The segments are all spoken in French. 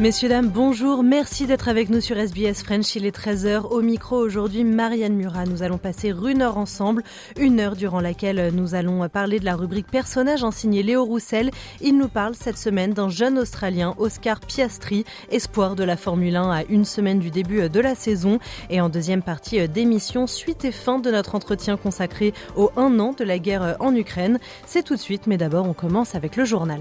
Messieurs, dames, bonjour. Merci d'être avec nous sur SBS French. Il est 13h. Au micro aujourd'hui, Marianne Murat. Nous allons passer une heure ensemble. Une heure durant laquelle nous allons parler de la rubrique personnage en signé Léo Roussel. Il nous parle cette semaine d'un jeune Australien, Oscar Piastri, espoir de la Formule 1 à une semaine du début de la saison. Et en deuxième partie d'émission, suite et fin de notre entretien consacré au un an de la guerre en Ukraine. C'est tout de suite, mais d'abord on commence avec le journal.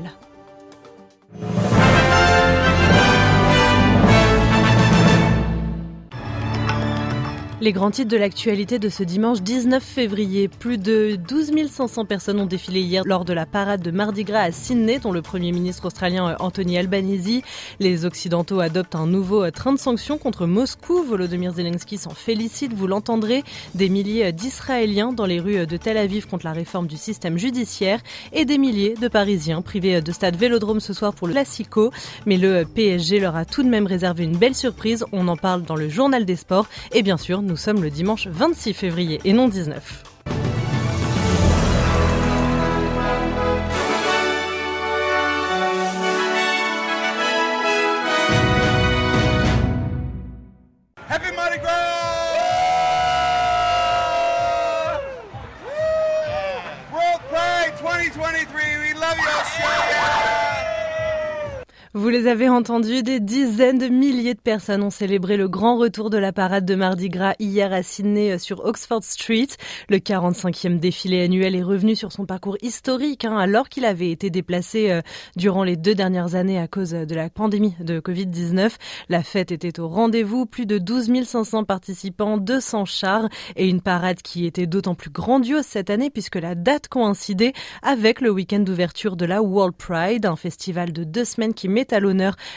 Les grands titres de l'actualité de ce dimanche 19 février. Plus de 12 500 personnes ont défilé hier lors de la parade de Mardi Gras à Sydney, dont le Premier ministre australien Anthony Albanese. Les Occidentaux adoptent un nouveau train de sanctions contre Moscou. Volodymyr Zelensky s'en félicite, vous l'entendrez. Des milliers d'Israéliens dans les rues de Tel Aviv contre la réforme du système judiciaire et des milliers de Parisiens privés de stade Vélodrome ce soir pour le Classico. Mais le PSG leur a tout de même réservé une belle surprise. On en parle dans le journal des sports. Et bien sûr, nous sommes le dimanche 26 février et non 19. Les avez entendus, des dizaines de milliers de personnes ont célébré le grand retour de la parade de Mardi Gras hier à Sydney sur Oxford Street. Le 45e défilé annuel est revenu sur son parcours historique, hein, alors qu'il avait été déplacé euh, durant les deux dernières années à cause de la pandémie de Covid-19. La fête était au rendez-vous, plus de 12 500 participants, 200 chars et une parade qui était d'autant plus grandiose cette année puisque la date coïncidait avec le week-end d'ouverture de la World Pride, un festival de deux semaines qui met à l'honneur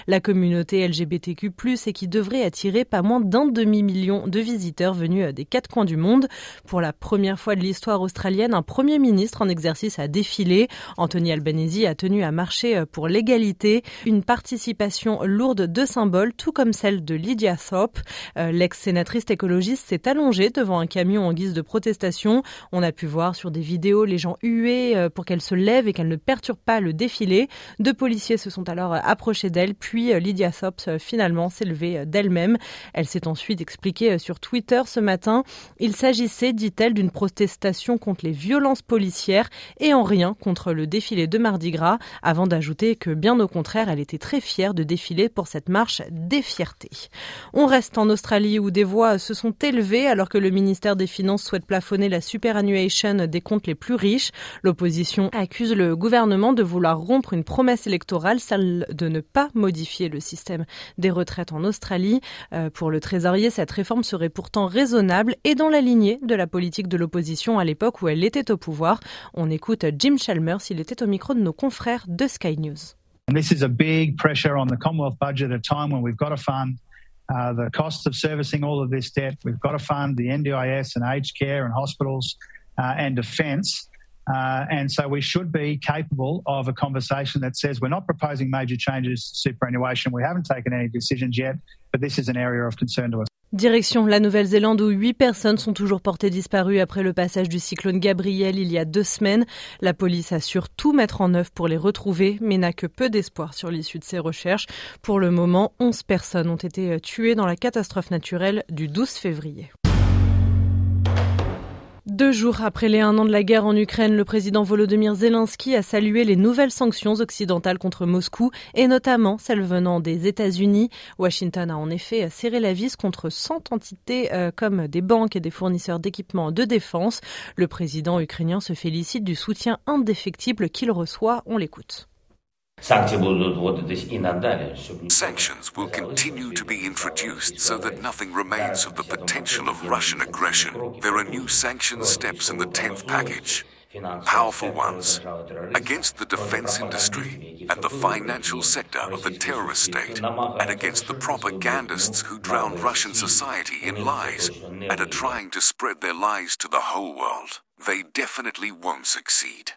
la communauté LGBTQ+, et qui devrait attirer pas moins d'un demi-million de visiteurs venus des quatre coins du monde. Pour la première fois de l'histoire australienne, un premier ministre en exercice a défilé. Anthony Albanese a tenu à marcher pour l'égalité. Une participation lourde de symboles, tout comme celle de Lydia Thorpe. Euh, L'ex-sénatrice écologiste s'est allongée devant un camion en guise de protestation. On a pu voir sur des vidéos les gens huer euh, pour qu'elle se lève et qu'elle ne perturbe pas le défilé. Deux policiers se sont alors approchés d'elle, puis Lydia Thorpe finalement s'est levée d'elle-même. Elle s'est ensuite expliquée sur Twitter ce matin. Il s'agissait, dit-elle, d'une protestation contre les violences policières et en rien contre le défilé de Mardi Gras, avant d'ajouter que bien au contraire, elle était très fière de défiler pour cette marche des fiertés. On reste en Australie où des voix se sont élevées alors que le ministère des Finances souhaite plafonner la superannuation des comptes les plus riches. L'opposition accuse le gouvernement de vouloir rompre une promesse électorale, celle de ne pas modifier le système des retraites en Australie. Euh, pour le trésorier, cette réforme serait pourtant raisonnable et dans la lignée de la politique de l'opposition à l'époque où elle était au pouvoir. On écoute Jim Chalmers, il était au micro de nos confrères de Sky News. This is a big pressure on the Commonwealth budget at a time when we've got to fund uh, the costs of servicing all of this debt. We've got to fund the NDIS and aged care and hospitals uh, and defence. Uh, and so we should be capable of a conversation that says we're not proposing major changes to superannuation. We haven't taken any decisions yet, but this is an area of concern to us. Direction la Nouvelle-Zélande où huit personnes sont toujours portées disparues après le passage du cyclone Gabriel il y a deux semaines. La police assure tout mettre en œuvre pour les retrouver, mais n'a que peu d'espoir sur l'issue de ces recherches. Pour le moment, 11 personnes ont été tuées dans la catastrophe naturelle du 12 février. Deux jours après les un an de la guerre en Ukraine, le président Volodymyr Zelensky a salué les nouvelles sanctions occidentales contre Moscou et notamment celles venant des États-Unis. Washington a en effet serré la vis contre 100 entités euh, comme des banques et des fournisseurs d'équipements de défense. Le président ukrainien se félicite du soutien indéfectible qu'il reçoit. On l'écoute. Sanctions will continue to be introduced so that nothing remains of the potential of Russian aggression. There are new sanction steps in the 10th package. Powerful ones against the defense industry and the financial sector of the terrorist state, and against the propagandists who drown Russian society in lies and are trying to spread their lies to the whole world. They definitely won't succeed.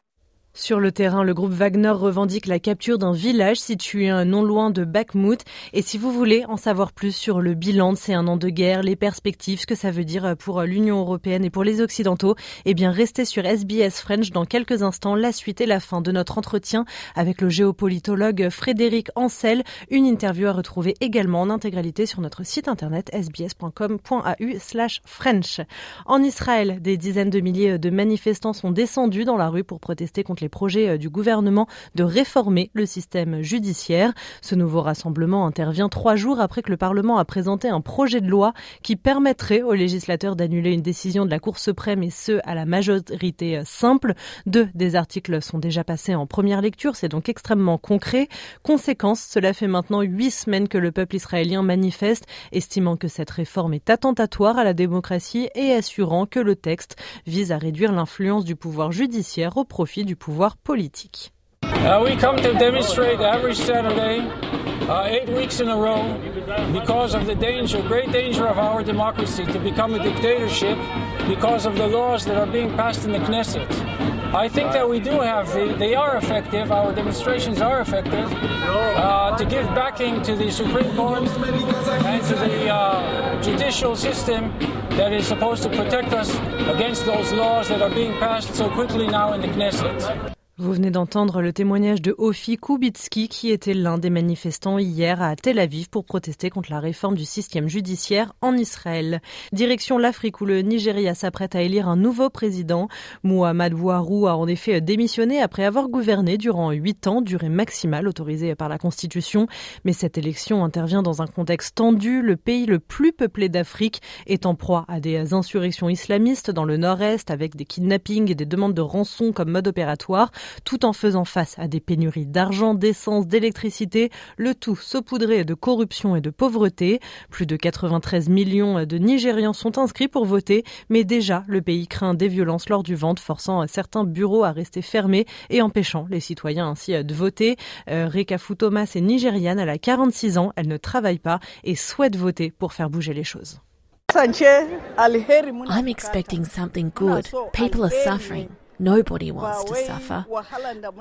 Sur le terrain, le groupe Wagner revendique la capture d'un village situé non loin de Bakhmut. Et si vous voulez en savoir plus sur le bilan de ces un an de guerre, les perspectives, ce que ça veut dire pour l'Union européenne et pour les Occidentaux, eh bien restez sur SBS French dans quelques instants. La suite et la fin de notre entretien avec le géopolitologue Frédéric Ancel. Une interview à retrouver également en intégralité sur notre site internet sbs.com.au slash French. En Israël, des dizaines de milliers de manifestants sont descendus dans la rue pour protester contre projets euh, du gouvernement de réformer le système judiciaire. Ce nouveau rassemblement intervient trois jours après que le Parlement a présenté un projet de loi qui permettrait aux législateurs d'annuler une décision de la Cour suprême et ce à la majorité euh, simple. Deux des articles sont déjà passés en première lecture, c'est donc extrêmement concret. Conséquence, cela fait maintenant huit semaines que le peuple israélien manifeste, estimant que cette réforme est attentatoire à la démocratie et assurant que le texte vise à réduire l'influence du pouvoir judiciaire au profit du pouvoir pouvoir politique. Uh, we come to demonstrate every Saturday, uh, eight weeks in a row, because of the danger, great danger of our democracy to become a dictatorship because of the laws that are being passed in the Knesset. I think that we do have, they are effective, our demonstrations are effective, uh, to give backing to the Supreme Court and to the uh, judicial system that is supposed to protect us against those laws that are being passed so quickly now in the Knesset. Vous venez d'entendre le témoignage de Ofi Kubitsky qui était l'un des manifestants hier à Tel Aviv pour protester contre la réforme du système judiciaire en Israël. Direction l'Afrique où le Nigeria s'apprête à élire un nouveau président. Muhammad Ouaru a en effet démissionné après avoir gouverné durant huit ans, durée maximale autorisée par la Constitution. Mais cette élection intervient dans un contexte tendu. Le pays le plus peuplé d'Afrique est en proie à des insurrections islamistes dans le nord-est avec des kidnappings et des demandes de rançon comme mode opératoire tout en faisant face à des pénuries d'argent, d'essence, d'électricité, le tout saupoudré de corruption et de pauvreté. Plus de 93 millions de Nigérians sont inscrits pour voter, mais déjà le pays craint des violences lors du vote, forçant certains bureaux à rester fermés et empêchant les citoyens ainsi de voter. Euh, Rekafu Thomas est nigériane, elle a 46 ans, elle ne travaille pas et souhaite voter pour faire bouger les choses. I'm expecting something good. People are suffering. Nobody wants to suffer.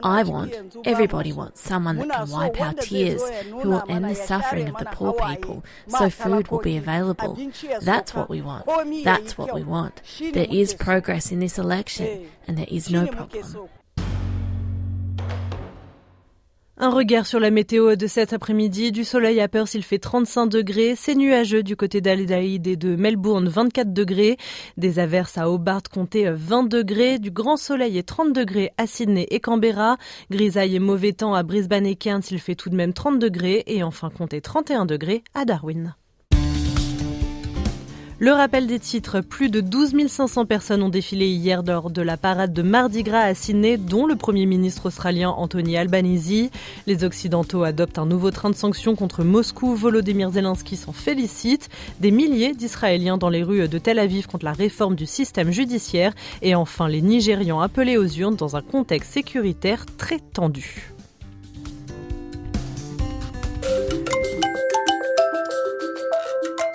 I want, everybody wants someone that can wipe our tears, who will end the suffering of the poor people, so food will be available. That's what we want. That's what we want. There is progress in this election, and there is no problem. Un regard sur la météo de cet après-midi. Du soleil à Perth, il fait 35 degrés. C'est nuageux du côté d'Adélaïde et de Melbourne, 24 degrés. Des averses à Hobart, comptez 20 degrés. Du grand soleil et 30 degrés à Sydney et Canberra. Grisaille et mauvais temps à Brisbane et Cairns, il fait tout de même 30 degrés. Et enfin, comptez 31 degrés à Darwin. Le rappel des titres, plus de 12 500 personnes ont défilé hier lors de la parade de Mardi Gras à Sydney, dont le Premier ministre australien Anthony Albanese. Les Occidentaux adoptent un nouveau train de sanctions contre Moscou. Volodymyr Zelensky s'en félicite. Des milliers d'Israéliens dans les rues de Tel Aviv contre la réforme du système judiciaire. Et enfin, les Nigérians appelés aux urnes dans un contexte sécuritaire très tendu.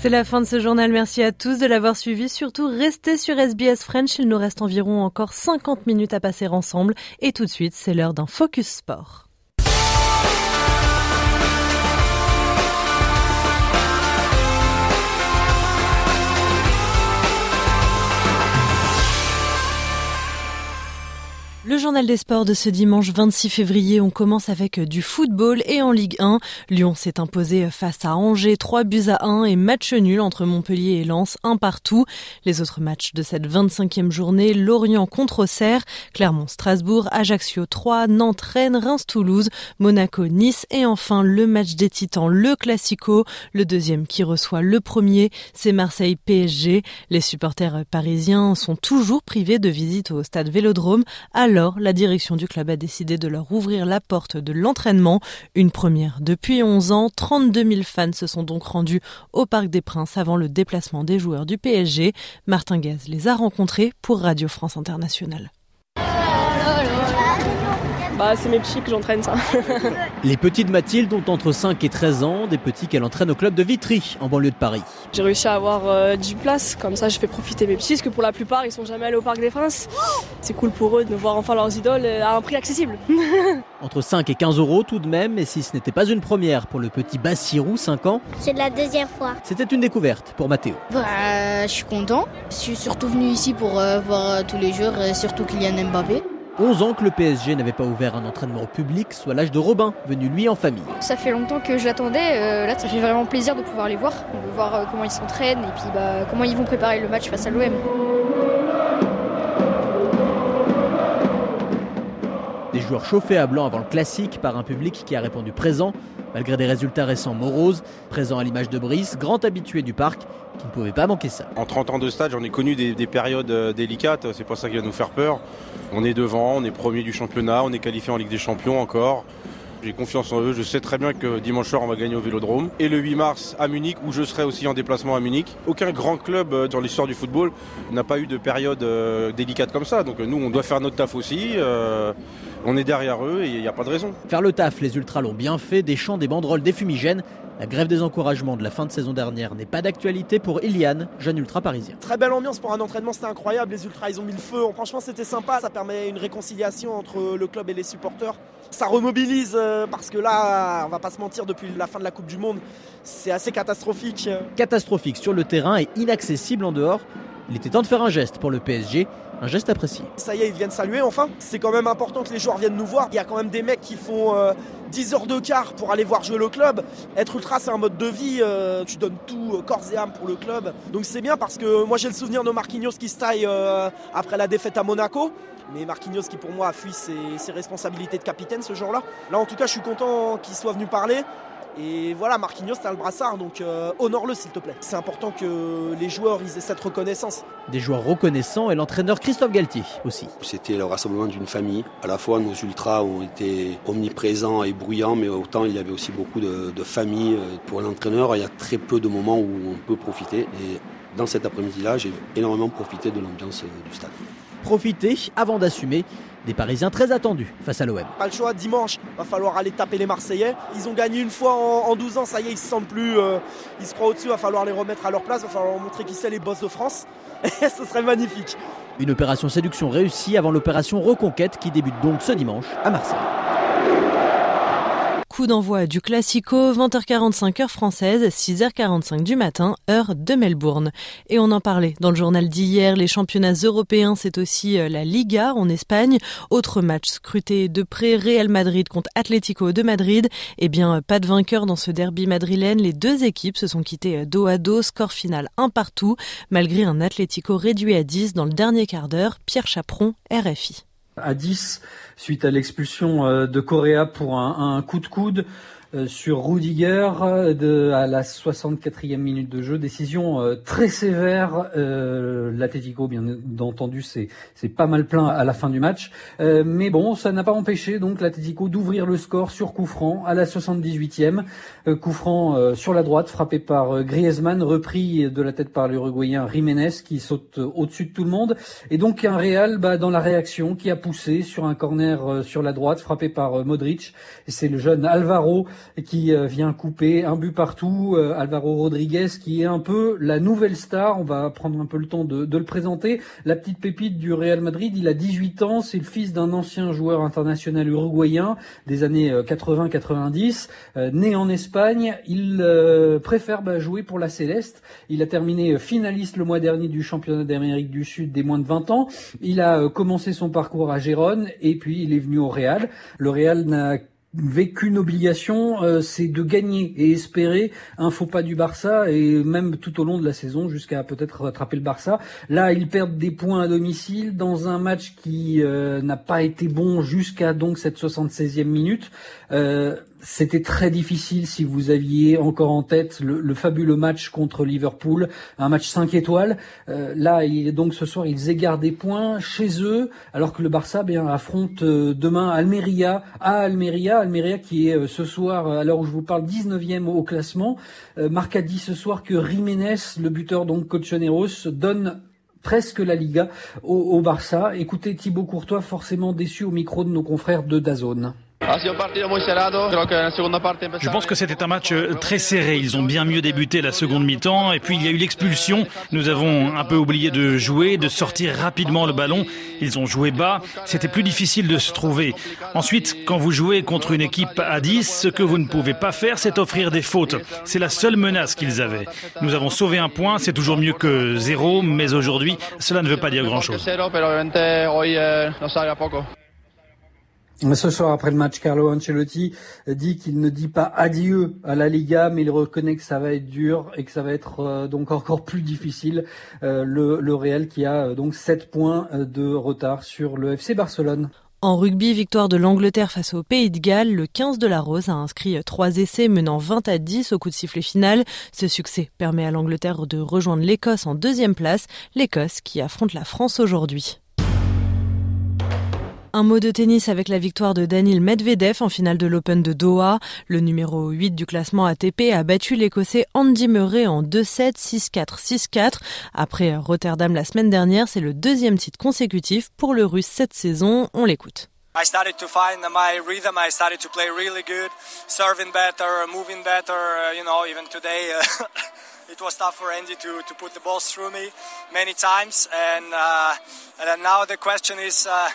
C'est la fin de ce journal. Merci à tous de l'avoir suivi. Surtout, restez sur SBS French. Il nous reste environ encore 50 minutes à passer ensemble. Et tout de suite, c'est l'heure d'un Focus Sport. Le journal des sports de ce dimanche 26 février, on commence avec du football et en Ligue 1. Lyon s'est imposé face à Angers 3 buts à 1 et match nul entre Montpellier et Lens, un partout. Les autres matchs de cette 25e journée, Lorient contre Auxerre, Clermont-Strasbourg, Ajaccio 3, Nantes, Rennes, Reims-Toulouse, Monaco, Nice et enfin le match des Titans, le Classico, le deuxième qui reçoit le premier, c'est Marseille-PSG. Les supporters parisiens sont toujours privés de visite au stade Vélodrome alors, la direction du club a décidé de leur ouvrir la porte de l'entraînement. Une première depuis 11 ans. 32 000 fans se sont donc rendus au Parc des Princes avant le déplacement des joueurs du PSG. Martin Gaz les a rencontrés pour Radio France Internationale. Bah, c'est mes petits que j'entraîne ça. Les petites Mathilde ont entre 5 et 13 ans, des petits qu'elle entraîne au club de Vitry, en banlieue de Paris. J'ai réussi à avoir euh, du place, comme ça je fais profiter mes petits, parce que pour la plupart ils sont jamais allés au Parc des Princes. C'est cool pour eux de voir enfin leurs idoles euh, à un prix accessible. entre 5 et 15 euros tout de même, et si ce n'était pas une première pour le petit Bassirou, 5 ans? C'est la deuxième fois. C'était une découverte pour Mathéo. Bah, je suis content. Je suis surtout venu ici pour euh, voir tous les joueurs, surtout Kylian Mbappé. 11 ans que le PSG n'avait pas ouvert un entraînement public, soit l'âge de Robin, venu lui en famille. Ça fait longtemps que je l'attendais, euh, là ça fait vraiment plaisir de pouvoir les voir, de voir euh, comment ils s'entraînent et puis bah, comment ils vont préparer le match face à l'OM. Des joueurs chauffés à blanc avant le classique par un public qui a répondu présent, malgré des résultats récents moroses, présent à l'image de Brice, grand habitué du parc, qui ne pouvait pas manquer ça. En 30 ans de stade, j'en ai connu des, des périodes euh, délicates, c'est pas ça qui va nous faire peur. On est devant, on est premier du championnat, on est qualifié en Ligue des Champions encore. J'ai confiance en eux. Je sais très bien que dimanche soir, on va gagner au Vélodrome. Et le 8 mars à Munich, où je serai aussi en déplacement à Munich. Aucun grand club euh, dans l'histoire du football n'a pas eu de période euh, délicate comme ça. Donc nous, on doit faire notre taf aussi. on est derrière eux et il n'y a pas de raison. Faire le taf, les Ultras l'ont bien fait. Des champs, des banderoles, des fumigènes. La grève des encouragements de la fin de saison dernière n'est pas d'actualité pour Iliane, jeune ultra parisien. Très belle ambiance pour un entraînement, c'était incroyable. Les ultras, ils ont mis le feu. Franchement, c'était sympa. Ça permet une réconciliation entre le club et les supporters. Ça remobilise euh, parce que là, on va pas se mentir, depuis la fin de la Coupe du Monde, c'est assez catastrophique. Catastrophique sur le terrain et inaccessible en dehors. Il était temps de faire un geste pour le PSG, un geste apprécié. Ça y est, ils viennent saluer enfin. C'est quand même important que les joueurs viennent nous voir. Il y a quand même des mecs qui font 10 euh, heures de quart pour aller voir jouer le club. Être ultra, c'est un mode de vie. Euh, tu donnes tout euh, corps et âme pour le club. Donc c'est bien parce que moi j'ai le souvenir de Marquinhos qui se taille après la défaite à Monaco. Mais Marquinhos qui pour moi a fui ses, ses responsabilités de capitaine ce jour-là. Là en tout cas je suis content qu'il soit venu parler. Et voilà, Marquinhos, t'as le brassard, donc euh, honore-le s'il te plaît. C'est important que les joueurs ils aient cette reconnaissance. Des joueurs reconnaissants et l'entraîneur Christophe Galtier aussi. C'était le rassemblement d'une famille. À la fois, nos ultras ont été omniprésents et bruyants, mais autant il y avait aussi beaucoup de, de familles. Euh, pour l'entraîneur, il y a très peu de moments où on peut profiter. Et dans cet après-midi-là, j'ai énormément profité de l'ambiance euh, du stade. Profiter avant d'assumer des Parisiens très attendus face à l'OM. Pas le choix, dimanche, va falloir aller taper les Marseillais. Ils ont gagné une fois en, 12 ans, ça y est, ils se sentent plus, euh, ils se croient au-dessus, va falloir les remettre à leur place, va falloir leur montrer qui c'est les boss de France. Et ce serait magnifique. Une opération séduction réussie avant l'opération Reconquête qui débute donc ce dimanche à Marseille coup d'envoi du Classico, 20h45 heure française, 6h45 du matin, heure de Melbourne. Et on en parlait dans le journal d'hier, les championnats européens, c'est aussi euh, la Liga en Espagne. Autre match scruté de près, Real Madrid contre Atlético de Madrid. Eh bien, pas de vainqueur dans ce derby madrilène. Les deux équipes se sont quittées dos à dos, score final un partout, malgré un Atlético réduit à 10 dans le dernier quart d'heure. Pierre Chaperon, RFI à 10 suite à l'expulsion euh, de Correa pour un, un coup de coude. Euh, sur Rudiger de, à la 64e minute de jeu. Décision euh, très sévère. Euh, L'Atletico, bien entendu, c'est pas mal plein à la fin du match. Euh, mais bon, ça n'a pas empêché donc l'Atletico d'ouvrir le score sur coup à la 78e. coup franc sur la droite, frappé par Griezmann, repris de la tête par l'Uruguayen Jiménez qui saute au-dessus de tout le monde. Et donc un Real bah, dans la réaction qui a poussé sur un corner sur la droite, frappé par Modric. C'est le jeune Alvaro qui vient couper un but partout. Alvaro Rodriguez qui est un peu la nouvelle star. On va prendre un peu le temps de, de le présenter. La petite pépite du Real Madrid. Il a 18 ans. C'est le fils d'un ancien joueur international uruguayen des années 80-90, né en Espagne. Il préfère bah, jouer pour la Céleste. Il a terminé finaliste le mois dernier du championnat d'Amérique du Sud des moins de 20 ans. Il a commencé son parcours à Gérone et puis il est venu au Real. Le Real n'a vécu une obligation, euh, c'est de gagner et espérer un faux pas du Barça et même tout au long de la saison jusqu'à peut-être rattraper le Barça. Là, ils perdent des points à domicile dans un match qui euh, n'a pas été bon jusqu'à donc cette 76e minute. Euh, c'était très difficile si vous aviez encore en tête le, fabuleux match contre Liverpool, un match 5 étoiles. Euh, là, il, donc ce soir, ils égarent des points chez eux, alors que le Barça bien, affronte euh, demain Almeria à Almeria. Almeria qui est euh, ce soir, à l'heure où je vous parle, 19e au classement. Marc a dit ce soir que Jiménez, le buteur donc Cochoneros, donne presque la Liga au, au Barça. Écoutez Thibaut Courtois, forcément déçu au micro de nos confrères de Dazone. Je pense que c'était un match euh, très serré. Ils ont bien mieux débuté la seconde mi-temps. Et puis il y a eu l'expulsion. Nous avons un peu oublié de jouer, de sortir rapidement le ballon. Ils ont joué bas. C'était plus difficile de se trouver. Ensuite, quand vous jouez contre une équipe à 10, ce que vous ne pouvez pas faire, c'est offrir des fautes. C'est la seule menace qu'ils avaient. Nous avons sauvé un point. C'est toujours mieux que zéro. Mais aujourd'hui, cela ne veut pas dire grand-chose. Ce soir, après le match, Carlo Ancelotti dit qu'il ne dit pas adieu à la Liga, mais il reconnaît que ça va être dur et que ça va être euh, donc encore plus difficile. Euh, le, Real qui a euh, donc 7 points de retard sur le FC Barcelone. En rugby, victoire de l'Angleterre face au Pays de Galles, le 15 de la Rose a inscrit trois essais menant 20 à 10 au coup de sifflet final. Ce succès permet à l'Angleterre de rejoindre l'Écosse en deuxième place, l'Écosse qui affronte la France aujourd'hui. Un mot de tennis avec la victoire de Daniil Medvedev en finale de l'Open de Doha. Le numéro 8 du classement ATP a battu l'Écossais Andy Murray en 2-7, 6-4, 6-4. Après Rotterdam la semaine dernière, c'est le deuxième titre consécutif pour le Russe cette saison. On l'écoute. I started to find my rhythm. I started to play really good, serving better, moving better. Uh, you know, even today, uh, it was tough for Andy to, to put the balls through me many times. And, uh, and now the question is. Uh,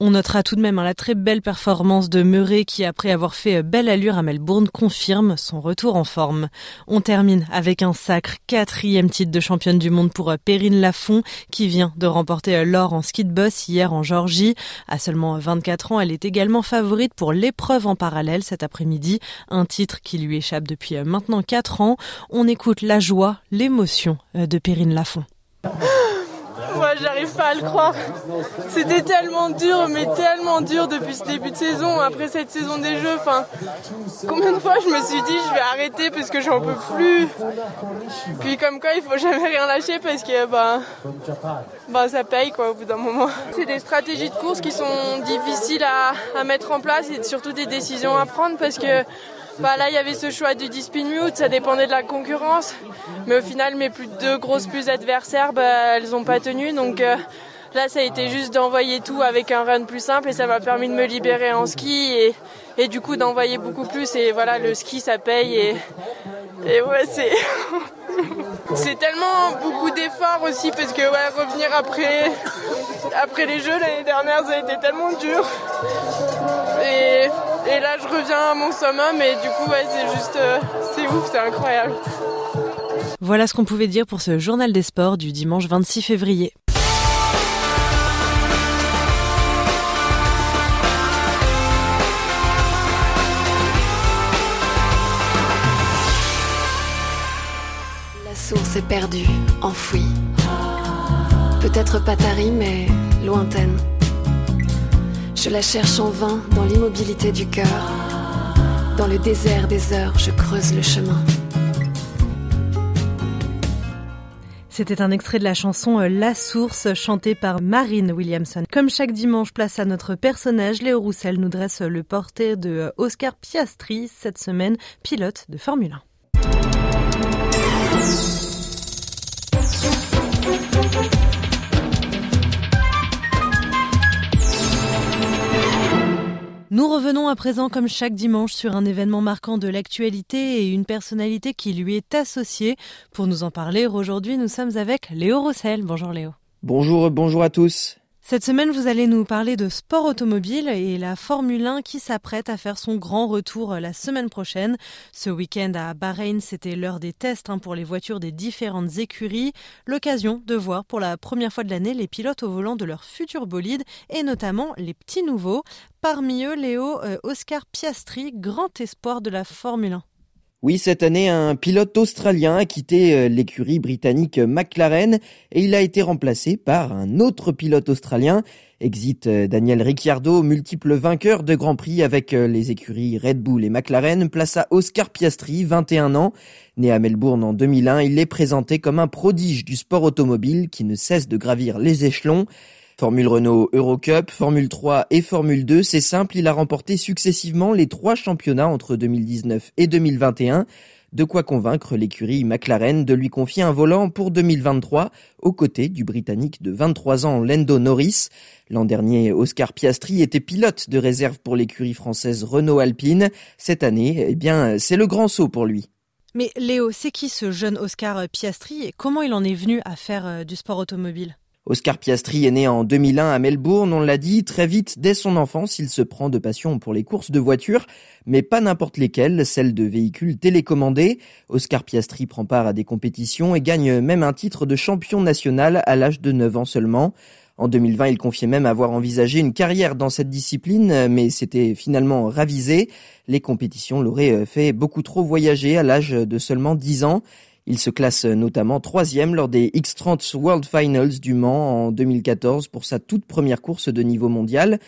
on notera tout de même hein, la très belle performance de Murray qui, après avoir fait belle allure à Melbourne, confirme son retour en forme. On termine avec un sacre quatrième titre de championne du monde pour Perrine Lafont qui vient de remporter l'or en ski de boss hier en Georgie. À seulement 24 ans, elle est également favorite pour l'épreuve en parallèle cet après-midi, un titre qui lui échappe depuis maintenant 4 ans. On écoute la joie, l'émotion de Perrine Lafont. Moi, j'arrive pas à le croire. C'était tellement dur, mais tellement dur depuis ce début de saison, après cette saison des Jeux. Enfin, combien de fois je me suis dit je vais arrêter parce que j'en peux plus. Puis comme quoi, il faut jamais rien lâcher parce que bah, bah ça paye quoi au bout d'un moment. C'est des stratégies de course qui sont difficiles à, à mettre en place et surtout des décisions à prendre parce que bah là, il y avait ce choix du dispute mute, ça dépendait de la concurrence. Mais au final, mes plus deux grosses plus adversaires, bah, elles n'ont pas tenu. Donc euh, là, ça a été juste d'envoyer tout avec un run plus simple et ça m'a permis de me libérer en ski et du coup d'envoyer beaucoup plus. Et voilà, le ski, ça paye. Et, ouais, c'est. c'est tellement beaucoup d'efforts aussi parce que ouais, revenir après, après les Jeux l'année dernière, ça a été tellement dur. Et, et là, je reviens à mon summum et du coup, ouais, c'est juste, euh, c'est ouf, c'est incroyable. Voilà ce qu'on pouvait dire pour ce journal des sports du dimanche 26 février. La source est perdue, enfouie. Peut-être pas tarie, mais lointaine. Je la cherche en vain dans l'immobilité du cœur. Dans le désert des heures, je creuse le chemin. C'était un extrait de la chanson euh, La Source chantée par Marine Williamson. Comme chaque dimanche, place à notre personnage, Léo Roussel nous dresse le portrait de euh, Oscar Piastri, cette semaine pilote de Formule 1. Nous revenons à présent comme chaque dimanche sur un événement marquant de l'actualité et une personnalité qui lui est associée. Pour nous en parler, aujourd'hui nous sommes avec Léo Rossel. Bonjour Léo. Bonjour, bonjour à tous. Cette semaine, vous allez nous parler de sport automobile et la Formule 1 qui s'apprête à faire son grand retour la semaine prochaine. Ce week-end à Bahreïn, c'était l'heure des tests hein, pour les voitures des différentes écuries. L'occasion de voir pour la première fois de l'année les pilotes au volant de leur futur bolide et notamment les petits nouveaux. Parmi eux, Léo euh, Oscar Piastri, grand espoir de la Formule 1. Oui, cette année, un pilote australien a quitté euh, l'écurie britannique McLaren et il a été remplacé par un autre pilote australien. Exit euh, Daniel Ricciardo, multiple vainqueur de Grand Prix avec euh, les écuries Red Bull et McLaren, place Oscar Piastri, 21 ans. Né à Melbourne en 2001, il est présenté comme un prodige du sport automobile qui ne cesse de gravir les échelons. Formule Renault Eurocup, Formule 3 et Formule 2, c'est simple, il a remporté successivement les trois championnats entre 2019 et 2021. De quoi convaincre l'écurie McLaren de lui confier un volant pour 2023 aux côtés du Britannique de 23 ans Lando Norris. L'an dernier, Oscar Piastri était pilote de réserve pour l'écurie française Renault Alpine. Cette année, eh bien, c'est le grand saut pour lui. Mais Léo, c'est qui ce jeune Oscar Piastri et comment il en est venu à faire euh, du sport automobile? Oscar Piastri est né en 2001 à Melbourne, on l'a dit, très vite, dès son enfance, il se prend de passion pour les courses de voitures, mais pas n'importe lesquelles, celles de véhicules télécommandés. Oscar Piastri prend part à des compétitions et gagne même un titre de champion national à l'âge de 9 ans seulement. En 2020, il confiait même avoir envisagé une carrière dans cette discipline, mais c'était finalement ravisé. Les compétitions l'auraient fait beaucoup trop voyager à l'âge de seulement 10 ans. Il se classe notamment troisième lors des X30 World Finals du Mans en 2014 pour sa toute première course de niveau mondial.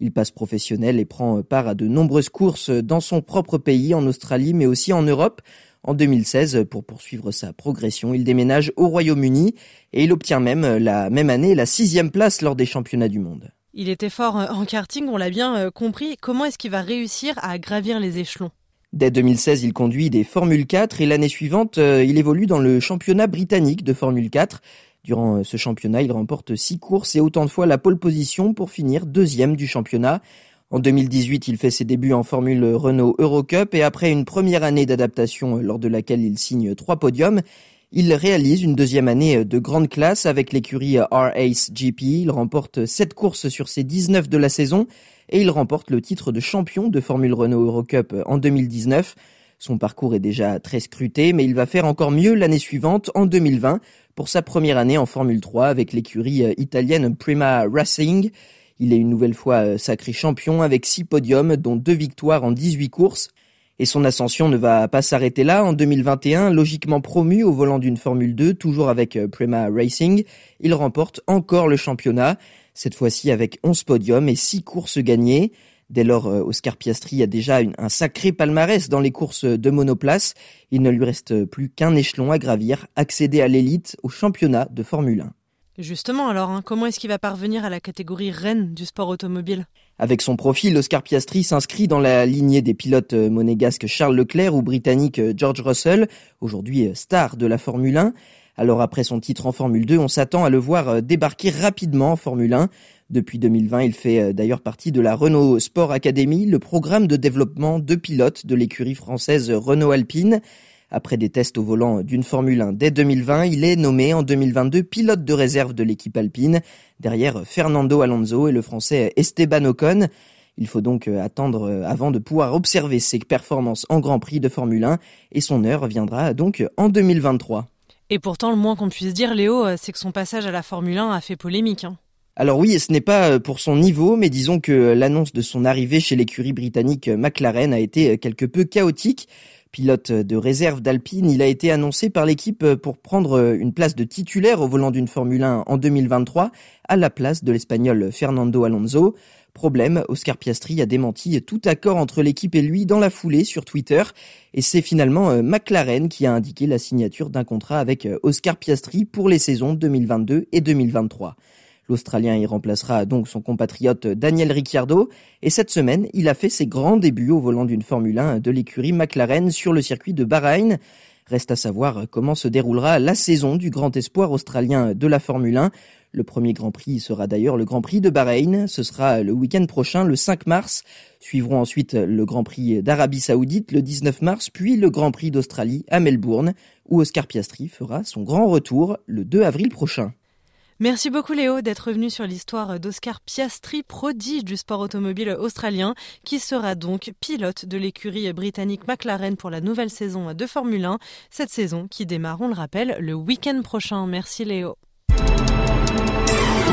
Il passe professionnel et prend part à de nombreuses courses dans son propre pays, en Australie, mais aussi en Europe. En 2016, pour poursuivre sa progression, il déménage au Royaume-Uni et il obtient même la même année la sixième place lors des championnats du monde. Il était fort en karting, on l'a bien euh, compris. Comment est-ce qu'il va réussir à gravir les échelons? Dès 2016, il conduit des Formule 4 et l'année suivante, euh, il évolue dans le championnat britannique de Formule 4. Durant euh, ce championnat, il remporte six courses et autant de fois la pole position pour finir deuxième du championnat. En 2018, il fait ses débuts en Formule Renault Eurocup et après une première année d'adaptation euh, lors de laquelle il signe trois podiums, il réalise une deuxième année de grande classe avec l'écurie R-Ace GP. Il remporte sept courses sur ses 19 de la saison et il remporte le titre de champion de Formule Renault Eurocup en 2019. Son parcours est déjà très scruté, mais il va faire encore mieux l'année suivante, en 2020, pour sa première année en Formule 3 avec l'écurie euh, italienne Prima Racing. Il est une nouvelle fois euh, sacré champion avec six podiums, dont deux victoires en 18 courses. Et son ascension ne va pas s'arrêter là. En 2021, logiquement promu au volant d'une Formule 2, toujours avec euh, Prima Racing, il remporte encore le championnat cette fois-ci avec 11 podiums et 6 courses gagnées. Dès lors, euh, Oscar Piastri a déjà un sacré palmarès dans les courses de monoplace. Il ne lui reste plus qu'un échelon à gravir, accéder à l'élite au championnat de Formule 1. Justement, alors, hein, comment est-ce qu'il va parvenir à la catégorie reine du sport automobile? Avec son profil, Oscar Piastri s'inscrit dans la lignée des pilotes monégasques Charles Leclerc ou britannique George Russell, aujourd'hui star de la Formule 1. Alors après son titre en Formule 2, on s'attend à le voir euh, débarquer rapidement en Formule 1. Depuis 2020, il fait euh, d'ailleurs partie de la Renault Sport Academy, le programme de développement de pilotes de l'écurie française Renault Alpine. Après des tests au volant d'une Formule 1 dès 2020, il est nommé en 2022 pilote de réserve de l'équipe alpine, derrière Fernando Alonso et le français Esteban Ocon. Il faut donc euh, attendre avant de pouvoir observer ses performances en Grand Prix de Formule 1 et son heure viendra donc en 2023. Et pourtant, le moins qu'on puisse dire, Léo, euh, c'est que son passage à la Formule 1 a fait polémique. Hein. Alors oui, ce n'est pas euh, pour son niveau, mais disons que l'annonce de son arrivée chez l'écurie britannique euh, McLaren a été quelque peu chaotique. Pilote de réserve d'Alpine, il a été annoncé par l'équipe pour prendre une place de titulaire au volant d'une Formule 1 en 2023 à la place de l'Espagnol Fernando Alonso. Problème, Oscar Piastri a démenti tout accord entre l'équipe et lui dans la foulée sur Twitter. Et c'est finalement euh, McLaren qui a indiqué la signature d'un contrat avec euh, Oscar Piastri pour les saisons 2022 et 2023. L'Australien y remplacera donc son compatriote Daniel Ricciardo. Et cette semaine, il a fait ses grands débuts au volant d'une Formule 1 de l'écurie McLaren sur le circuit de Bahreïn. Reste à savoir comment se déroulera la saison du grand espoir australien de la Formule 1. Le premier Grand Prix sera d'ailleurs le Grand Prix de Bahreïn. Ce sera le week-end prochain, le 5 mars. Suivront ensuite le Grand Prix d'Arabie Saoudite le 19 mars, puis le Grand Prix d'Australie à Melbourne, où Oscar Piastri fera son grand retour le 2 avril prochain. Merci beaucoup Léo d'être venu sur l'histoire d'Oscar Piastri, prodige du sport automobile australien, qui sera donc pilote de l'écurie britannique McLaren pour la nouvelle saison de Formule 1, cette saison qui démarre, on le rappelle, le week-end prochain. Merci Léo.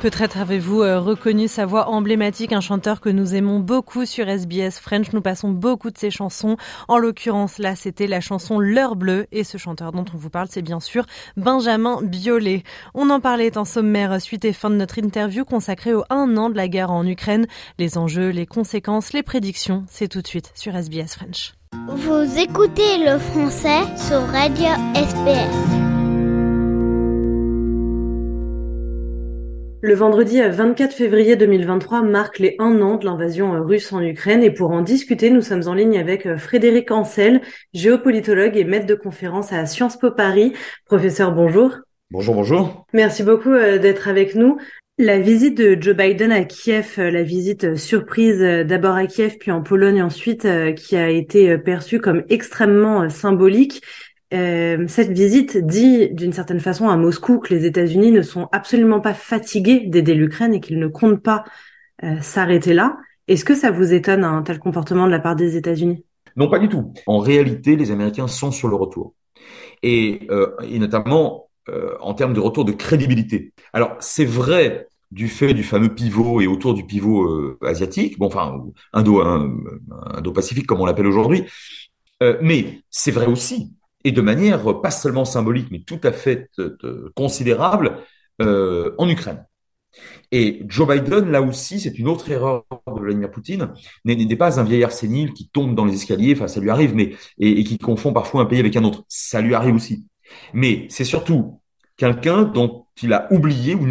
Peut-être avez-vous euh, reconnu sa voix emblématique, un chanteur que nous aimons beaucoup sur SBS French. Nous passons beaucoup de ses chansons. En l'occurrence, là, c'était la chanson L'heure bleue. Et ce chanteur dont on vous parle, c'est bien sûr Benjamin Biolay. On en parlait en sommaire suite et fin de notre interview consacrée au un an de la guerre en Ukraine. Les enjeux, les conséquences, les prédictions, c'est tout de suite sur SBS French. Vous écoutez le français sur Radio SBS. Le vendredi 24 février 2023 marque les un an de l'invasion russe en Ukraine et pour en discuter, nous sommes en ligne avec Frédéric Ancel, géopolitologue et maître de conférence à Sciences Po Paris. Professeur, bonjour. Bonjour, bonjour. Merci beaucoup d'être avec nous. La visite de Joe Biden à Kiev, la visite surprise d'abord à Kiev puis en Pologne ensuite, qui a été perçue comme extrêmement symbolique. Euh, cette visite dit d'une certaine façon à Moscou que les États-Unis ne sont absolument pas fatigués d'aider l'Ukraine et qu'ils ne comptent pas euh, s'arrêter là. Est-ce que ça vous étonne un tel comportement de la part des États-Unis? Non, pas du tout. En réalité, les Américains sont sur le retour. Et, euh, notamment en termes de retour de crédibilité. Alors, c'est vrai du fait du fameux pivot et autour du pivot asiatique, bon, enfin, indo, indo-pacifique comme on l'appelle aujourd'hui, mais c'est vrai aussi et de manière pas seulement symbolique, mais tout à fait euh, considérable euh, en Ukraine. Et Joe Biden, là aussi, c'est une autre erreur de Vladimir Poutine, n'est pas un vieillard sénile qui tombe dans les escaliers, enfin ça lui arrive, mais et, qui confond parfois un pays avec un autre. Ça lui arrive aussi. Mais c'est surtout quelqu'un dont il a oublié ou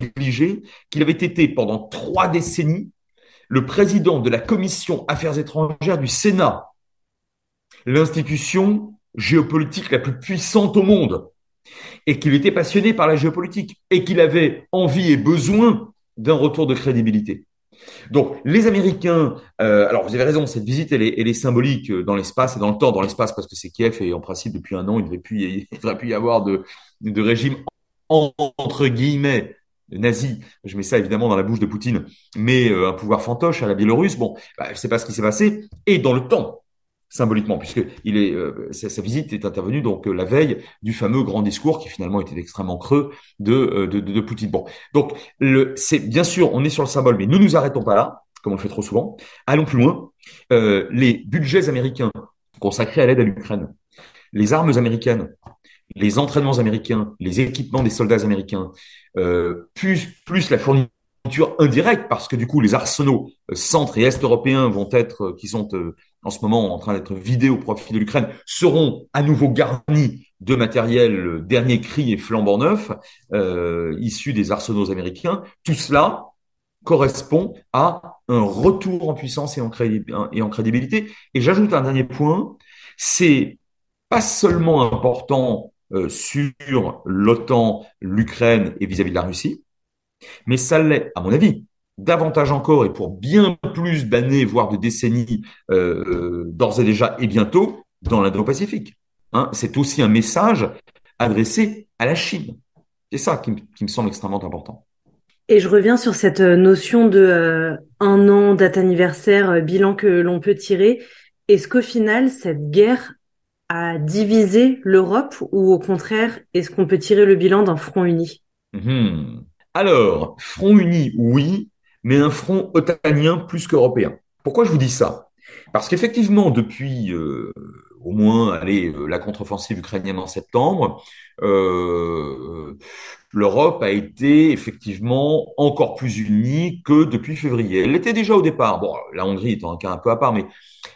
négligé qu'il avait été pendant trois décennies le président de la commission Affaires étrangères du Sénat, l'institution géopolitique la plus puissante au monde, et qu'il était passionné par la géopolitique, et qu'il avait envie et besoin d'un retour de crédibilité. Donc, les Américains, euh, alors vous avez raison, cette visite, elle est, symbolique euh, dans l'espace et dans le temps, dans l'espace, parce que c'est Kiev, et en principe, depuis un an, il ne devrait plus, y avoir de, de régime entre guillemets nazi. Je mets ça évidemment dans la bouche de Poutine, mais euh, un pouvoir fantoche à la Biélorusse. Bon, bah, je sais pas ce qui s'est passé. Et dans le temps, symboliquement, puisque il est, euh, sa, visite est intervenue donc euh, la veille du fameux grand discours qui finalement était extrêmement creux de, euh, de, de, Poutine. Bon, donc c'est bien sûr, on est sur le symbole, mais ne nous arrêtons pas là, comme on le fait trop souvent. Allons plus loin. les budgets américains consacrés à l'aide à l'Ukraine, les armes américaines, les entraînements américains, les équipements des soldats américains, plus plus la fourniture indirecte, parce que du coup les arsenaux centre et est européens vont être, qui sont en ce moment en train d'être vidés au profit de l'Ukraine, seront à nouveau garnis de matériel dernier cri et flambant neuf, euh, issus des arsenaux américains. Tout cela correspond à un retour en puissance et en, crédibilité. Et j'ajoute un dernier point, c'est pas seulement important euh, sur l'OTAN, l'Ukraine et vis-à-vis -vis de la Russie, mais ça l'est, à mon avis, davantage encore et pour bien plus d'années, voire de décennies, euh, euh, d'ores et déjà et bientôt, dans l'Indo-Pacifique. Hein, c'est aussi un message adressé à la Chine. C'est ça qui, me semble extrêmement important. Et je reviens sur cette notion de un an, date anniversaire, bilan que l'on peut tirer. Est-ce qu'au final, cette guerre a divisé l'Europe ou au contraire, est-ce qu'on peut tirer le bilan d'un front uni? Mmh. Alors, front uni, oui, mais un front otanien plus qu'européen. Pourquoi je vous dis ça? Parce qu'effectivement, depuis euh, au moins aller la contre-offensive ukrainienne en septembre, l'Europe a été effectivement encore plus unie que depuis février. Elle l'était déjà au départ. Bon, la Hongrie étant un cas un peu à part, mais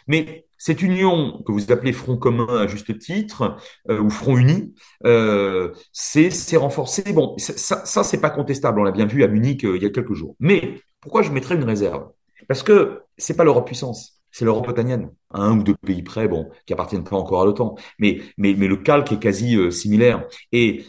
mais cette union que vous appelez Front commun à juste titre euh, ou Front uni, euh, c'est renforcé. Bon, ça, c'est pas contestable. On l'a bien vu à Munich euh, il y a quelques jours. Mais pourquoi je mettrais une réserve? Parce que c'est pas l'Europe puissance. C'est l'Europe otanienne, un ou deux pays près, bon, qui appartiennent pas encore à l'OTAN, mais, le calque est quasi euh, similaire. Et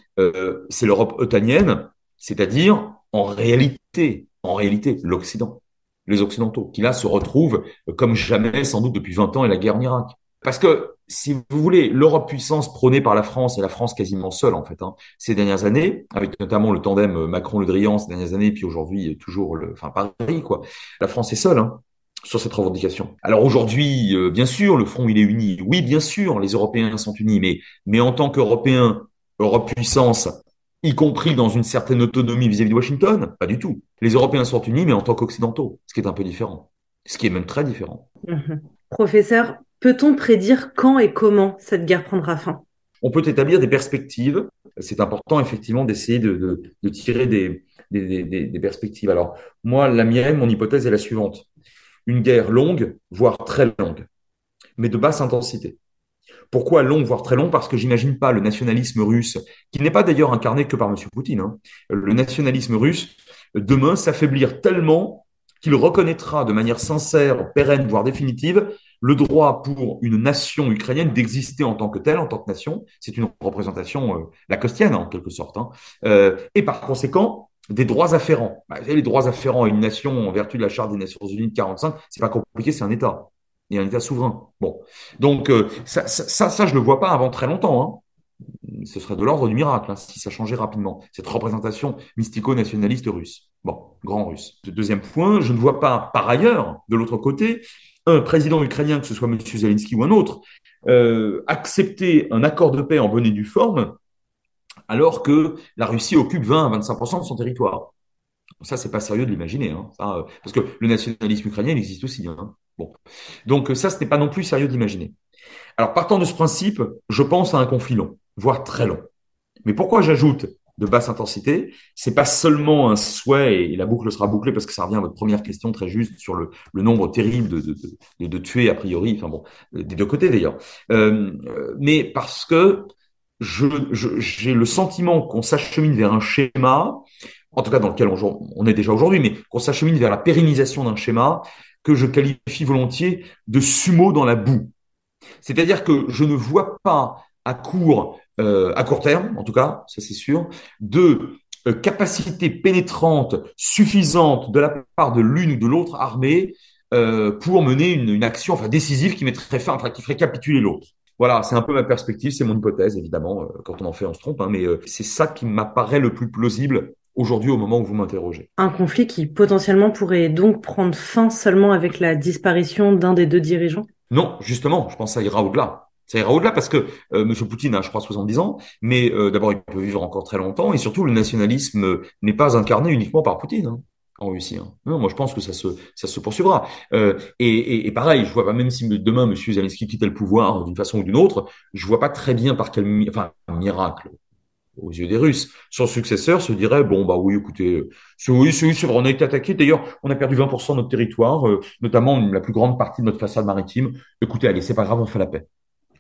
c'est l'Europe otanienne, c'est-à-dire en réalité, en réalité, l'Occident les Occidentaux, qui là se retrouvent comme jamais, sans doute depuis 20 ans, et la guerre en Irak. Parce que, si vous voulez, l'Europe puissance prônée par la France, et la France quasiment seule en fait, hein, ces dernières années, avec notamment le tandem Macron-Le Drian ces dernières années, puis aujourd'hui toujours le, enfin Paris quoi. La France est seule hein, sur cette revendication. Alors aujourd'hui, euh, bien sûr, le front il est uni. Oui, bien sûr, les Européens sont unis, mais mais en tant qu'Européens, Europe puissance, y compris dans une certaine autonomie vis-à-vis de Washington Pas du tout. Les Européens sont unis, mais en tant qu'occidentaux, ce qui est un peu différent, ce qui est même très différent. Professeur, peut-on prédire quand et comment cette guerre prendra fin? On peut établir des perspectives. C'est important, effectivement, d'essayer de, tirer des, perspectives. Alors, moi, la mienne, mon hypothèse est la suivante. Une guerre longue, voire très longue, mais de basse intensité. Pourquoi long, voire très long Parce que j'imagine pas le nationalisme russe, qui n'est pas d'ailleurs incarné que par M. Poutine, hein. le nationalisme russe, demain s'affaiblir tellement qu'il reconnaîtra de manière sincère, pérenne, voire définitive, le droit pour une nation ukrainienne d'exister en tant que telle, en tant que nation. C'est une représentation euh, lacostienne, en quelque sorte. Hein. Euh, et par conséquent, des droits afférents. Bah, les droits afférents à une nation en vertu de la Charte des Nations Unies de 45, c'est pas compliqué, c'est un État et un État souverain. Bon, donc euh, ça, ça, ça, je le vois pas avant très longtemps. Hein. Ce serait de l'ordre du miracle hein, si ça changeait rapidement. Cette représentation mystico-nationaliste russe. Bon, grand russe. Deuxième point, je ne vois pas par ailleurs, de l'autre côté, un président ukrainien, que ce soit M. Zelensky ou un autre, euh, accepter un accord de paix en bonne et due forme, alors que la Russie occupe 20 à 25% de son territoire. Ça, c'est pas sérieux de l'imaginer, hein. Euh, parce que le nationalisme ukrainien existe aussi. Hein. Donc ça, ce n'est pas non plus sérieux d'imaginer. Alors partant de ce principe, je pense à un conflit long, voire très long. Mais pourquoi j'ajoute de basse intensité C'est pas seulement un souhait, et la boucle sera bouclée parce que ça revient à votre première question très juste sur le, nombre terrible de, de, de, tués a priori, enfin bon, des deux côtés d'ailleurs. Euh, mais parce que j'ai le sentiment qu'on s'achemine vers un schéma, en tout cas dans lequel on est déjà aujourd'hui, mais qu'on s'achemine vers la pérennisation d'un schéma que je qualifie volontiers de sumo dans la boue. C'est-à-dire que je ne vois pas à court, euh, à court terme, en tout cas, ça c'est sûr, de euh, capacité pénétrante suffisante de la part de l'une ou de l'autre armée euh, pour mener une, une, action enfin décisive qui mettrait fin, enfin, qui ferait capituler l'autre. Voilà, c'est un peu ma perspective, c'est mon hypothèse évidemment. Quand on en fait, on se trompe, hein, mais c'est ça qui m'apparaît le plus plausible aujourd'hui au moment où vous m'interrogez. Un conflit qui potentiellement pourrait donc prendre fin seulement avec la disparition d'un des deux dirigeants? Non, justement, je pense que ça ira au-delà. Ça ira au-delà parce que euh, M. Poutine a, je crois, 70 ans, mais euh, d'abord, il peut vivre encore très longtemps, et surtout, le nationalisme n'est pas incarné uniquement par Poutine. Hein, en Russie. Hein. Non, moi je pense que ça se ça se poursuivra. Euh, et, et, et, pareil, je vois pas même si demain M. Zelensky quitte le pouvoir d'une façon ou d'une autre, je vois pas très bien par quel enfin miracle aux yeux des Russes. Son successeur se dirait bon bah oui, écoutez, oui, c'est vrai, on a été attaqué. D'ailleurs, on a perdu 20% de notre territoire, euh, notamment la plus grande partie de notre façade maritime. Écoutez, allez, c'est pas grave, on fait la paix.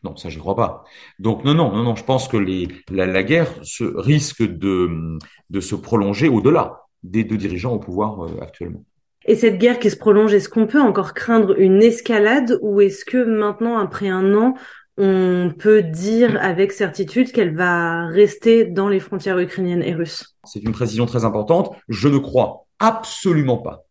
Non, ça j'y crois pas. Donc non, non, non, non, je pense que les, la, la guerre se, risque de, de se prolonger au-delà des deux dirigeants au pouvoir euh, actuellement. Et cette guerre qui se prolonge, est-ce qu'on peut encore craindre une escalade ou est-ce que maintenant, après un an, on peut dire avec certitude qu'elle va rester dans les frontières ukrainiennes et russes? C'est une précision très importante. Je ne crois absolument pas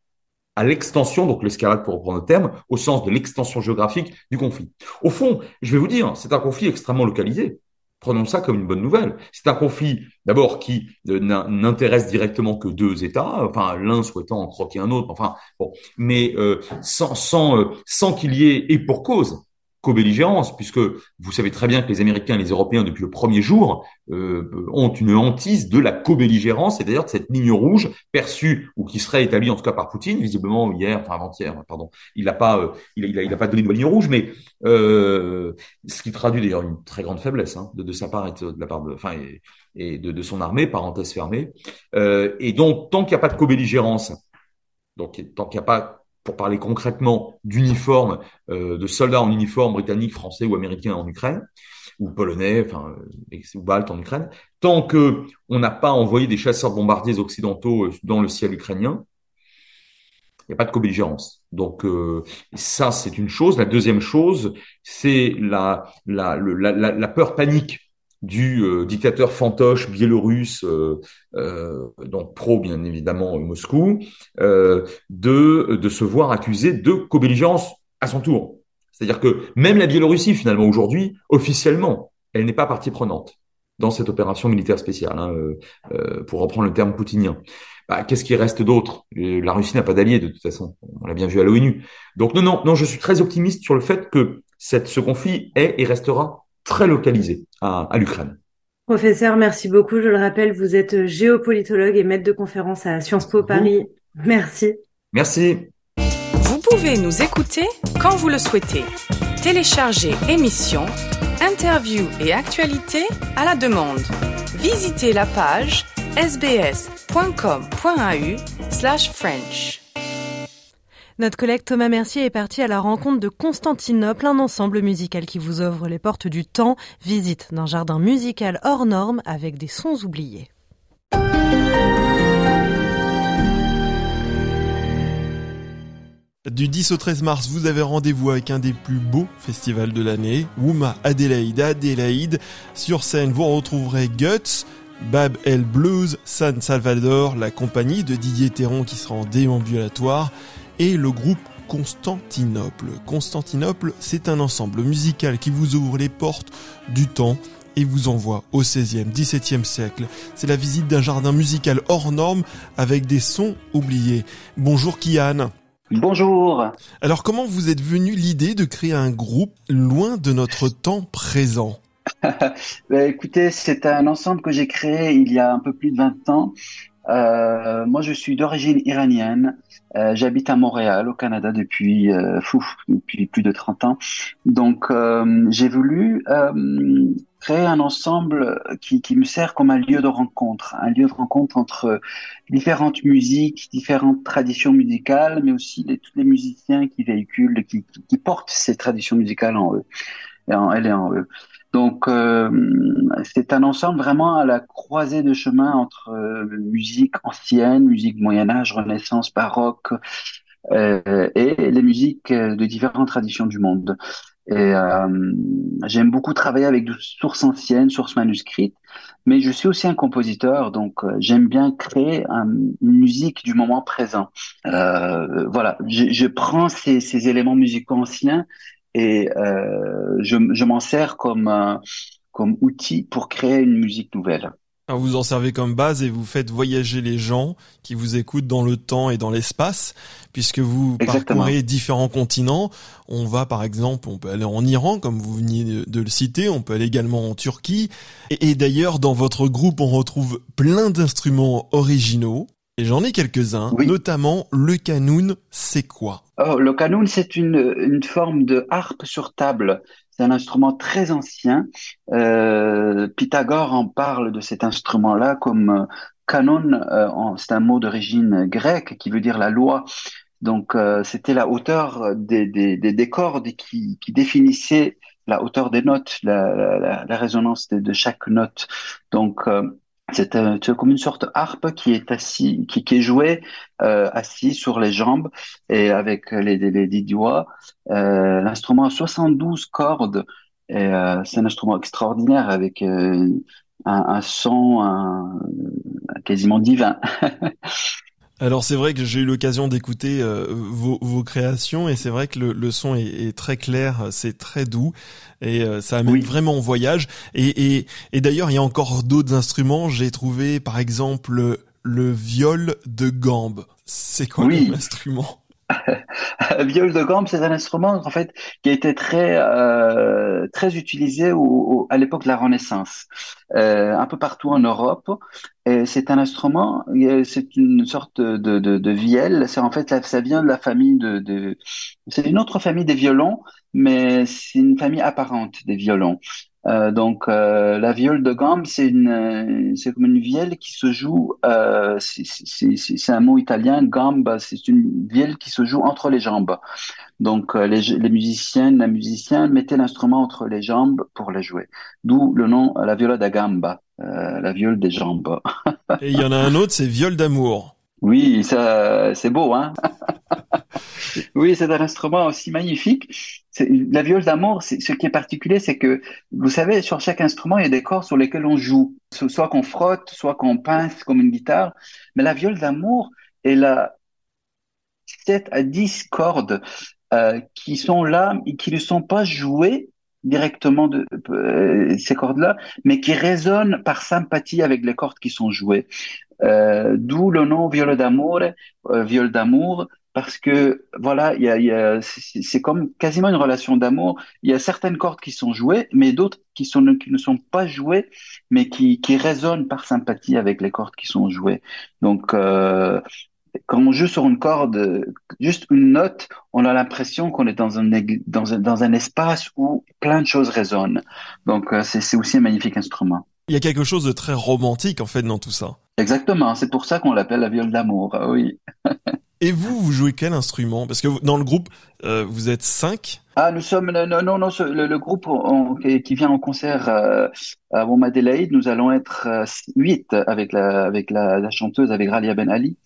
à l'extension, donc l'escalade pour reprendre le terme, au sens de l'extension géographique du conflit. Au fond, je vais vous dire, c'est un conflit extrêmement localisé. Prenons ça comme une bonne nouvelle. C'est un conflit, d'abord, qui euh, n'intéresse directement que deux États, enfin l'un souhaitant en croquer un autre, enfin bon, mais euh, sans sans euh, sans qu'il y ait et pour cause co-belligérance, puisque vous savez très bien que les Américains et les Européens, depuis le premier jour, euh, ont une hantise de la co-belligérance, c'est-à-dire de cette ligne rouge perçue ou qui serait établie en tout cas par Poutine, visiblement hier, enfin avant-hier, pardon, il n'a pas, euh, il, pas donné de ligne rouge, mais euh, ce qui traduit d'ailleurs une très grande faiblesse hein, de, sa part et de, la part de, enfin, et, de, son armée, parenthèse fermée. Et donc, tant qu'il n'y a pas de co-belligérance, donc tant qu'il n'y a pas pour parler concrètement d'uniformes, euh, de soldats en uniforme britannique, français ou américain en Ukraine, ou polonais, enfin, ou baltes en Ukraine, tant que on n'a pas envoyé des chasseurs bombardiers occidentaux euh, dans le ciel ukrainien, il n'y a pas de co-belligérance. Donc euh, ça, c'est une chose. La deuxième chose, c'est la, la, la, peur panique du euh, dictateur fantoche biélorusse, euh, euh, donc pro bien évidemment Moscou, euh, de, de se voir accusé de co-belligérance à son tour. C'est-à-dire que même la Biélorussie, finalement, aujourd'hui, officiellement, elle n'est pas partie prenante dans cette opération militaire spéciale, hein, euh, pour reprendre le terme poutinien. Bah, Qu'est-ce qui reste d'autre? La Russie n'a pas d'alliés de toute façon, on l'a bien vu à l'ONU. Donc non, non, non, je suis très optimiste sur le fait que cette, ce conflit est et restera très localisé à, à l'Ukraine. Professeur, merci beaucoup. Je le rappelle, vous êtes géopolitologue et maître de conférence à Sciences Po Paris. Merci. Merci. Vous pouvez nous écouter quand vous le souhaitez. Téléchargez émissions, interviews et actualités à la demande. Visitez la page sbs.com.au slash French. Notre collègue Thomas Mercier est parti à la rencontre de Constantinople, un ensemble musical qui vous ouvre les portes du temps, visite d'un jardin musical hors norme avec des sons oubliés. Du 10 au 13 mars, vous avez rendez-vous avec un des plus beaux festivals de l'année, Wouma Adélaïde Adélaïde. Sur scène, vous retrouverez Guts, Bab El Blues, San Salvador, la compagnie de Didier Théron qui sera en déambulatoire, et le groupe Constantinople. Constantinople, c'est un ensemble musical qui vous ouvre les portes du temps et vous envoie au 16e, 17e siècle. C'est la visite d'un jardin musical hors norme avec des sons oubliés. Bonjour Kian. Bonjour. Alors comment vous êtes venu l'idée de créer un groupe loin de notre temps présent? Bah, Écoutez, c'est un ensemble que j'ai créé il y a un peu plus de 20 ans. Euh, moi, je suis d'origine iranienne. Euh, J'habite à Montréal, au Canada, depuis, euh, fou, depuis plus de 30 ans. Donc, euh, j'ai voulu euh, créer un ensemble qui, qui me sert comme un lieu de rencontre, un lieu de rencontre entre différentes musiques, différentes traditions musicales, mais aussi les, tous les musiciens qui véhiculent, qui, qui, portent ces traditions musicales en eux, en elles et en eux. Donc, euh, c'est un ensemble vraiment à la croisée de chemin entre euh, musique ancienne, musique Moyen Âge, Renaissance, baroque euh, et les musiques de différentes traditions du monde. Et j'aime beaucoup travailler avec des sources anciennes, sources manuscrites, mais je suis aussi un compositeur, donc j'aime bien créer un, une musique du moment présent. voilà, je, je prends ces, ces éléments musicaux anciens et euh, je, je m'en sers comme euh, comme outil pour créer une musique nouvelle. Alors vous en servez comme base et vous faites voyager les gens qui vous écoutent dans le temps et dans l'espace, puisque vous Exactement. parcourez différents continents. On va par exemple, on peut aller en Iran, comme vous veniez de le citer, on peut aller également en Turquie. Et, et d'ailleurs, dans votre groupe, on retrouve plein d'instruments originaux. Et j'en ai quelques-uns, Oui. notamment le canoun, c'est quoi? Oh, le canoun, c'est une, une forme de harpe sur table. C'est un instrument très ancien. Euh, Pythagore en parle de cet instrument-là comme euh, canon. euh, en- c'est un mot d'origine grecque qui veut dire la loi. Donc, euh, c'était la hauteur des, des, des, des cordes qui, qui définissait la hauteur des notes, la, la, la- la résonance de, de chaque note. Donc, euh, c'est euh, comme une sorte harpe qui est assis, qui, qui est jouée euh, assis sur les jambes et avec les, les, les dix doigts. Euh, L'instrument a 72 cordes et euh, c'est un instrument extraordinaire avec euh, un, un son un quasiment divin. Alors c'est vrai que j'ai eu l'occasion d'écouter euh, vos, vos créations et c'est vrai que le, le son est, est très clair, c'est très doux et euh, ça amène vraiment en voyage. Et, et, et d'ailleurs il y a encore d'autres instruments. J'ai trouvé par exemple le, le viol de gambe. C'est quoi Oui. comme instrument? viol de gambe, c'est un instrument en fait qui a été très euh, très utilisé au, au, à l'époque de la Renaissance, euh, un peu partout en Europe. C'est un instrument, c'est une sorte de, de, de vielle. C'est en fait ça vient de la famille de, de c'est une autre famille des violons, mais c'est une famille apparente des violons. Euh, donc euh, la viole de gambe, c'est une, c'est comme une vielle qui se joue. Euh, c'est un mot italien. Gamba, c'est une vielle qui se joue entre les jambes. Donc les, les musiciennes, les musiciens mettaient l'instrument entre les jambes pour la jouer. D'où le nom la viola da gamba, la viole des jambes. Et il y en a un autre, c'est viole d'amour. Oui, ça, c'est beau, hein. oui, c'est un instrument aussi magnifique. La viole d'amour, ce qui est particulier, c'est que, vous savez, sur chaque instrument, il y a des cordes sur lesquelles on joue. Soit qu'on frotte, soit qu'on pince comme une guitare. Mais la viole d'amour, elle a 7 à 10 cordes euh, qui sont là et qui ne sont pas jouées directement de euh, ces cordes-là, mais qui résonnent par sympathie avec les cordes qui sont jouées. Euh, D'où le nom viole d'amour, d'amour, parce que voilà, y a c'est comme quasiment une relation d'amour. Il y a certaines cordes qui sont jouées, mais d'autres qui, sont, qui ne sont pas jouées, mais qui, qui résonnent par sympathie avec les cordes qui sont jouées. Donc, euh, quand on joue sur une corde, juste une note, on a l'impression qu'on est dans un, dans, un, dans un espace où plein de choses résonnent. Donc, euh, c'est aussi un magnifique instrument. Il y a quelque chose de très romantique en fait dans tout ça. Exactement, c'est pour ça qu'on l'appelle la viole d'amour, ah oui. Et vous, vous jouez quel instrument? Parce que dans le groupe, euh, vous êtes cinq. Ah, nous sommes non non non le, le groupe on, qui vient en concert euh, à Montmadelaide, nous allons être euh, huit avec la avec la, la, chanteuse avec Ralia Ben Ali.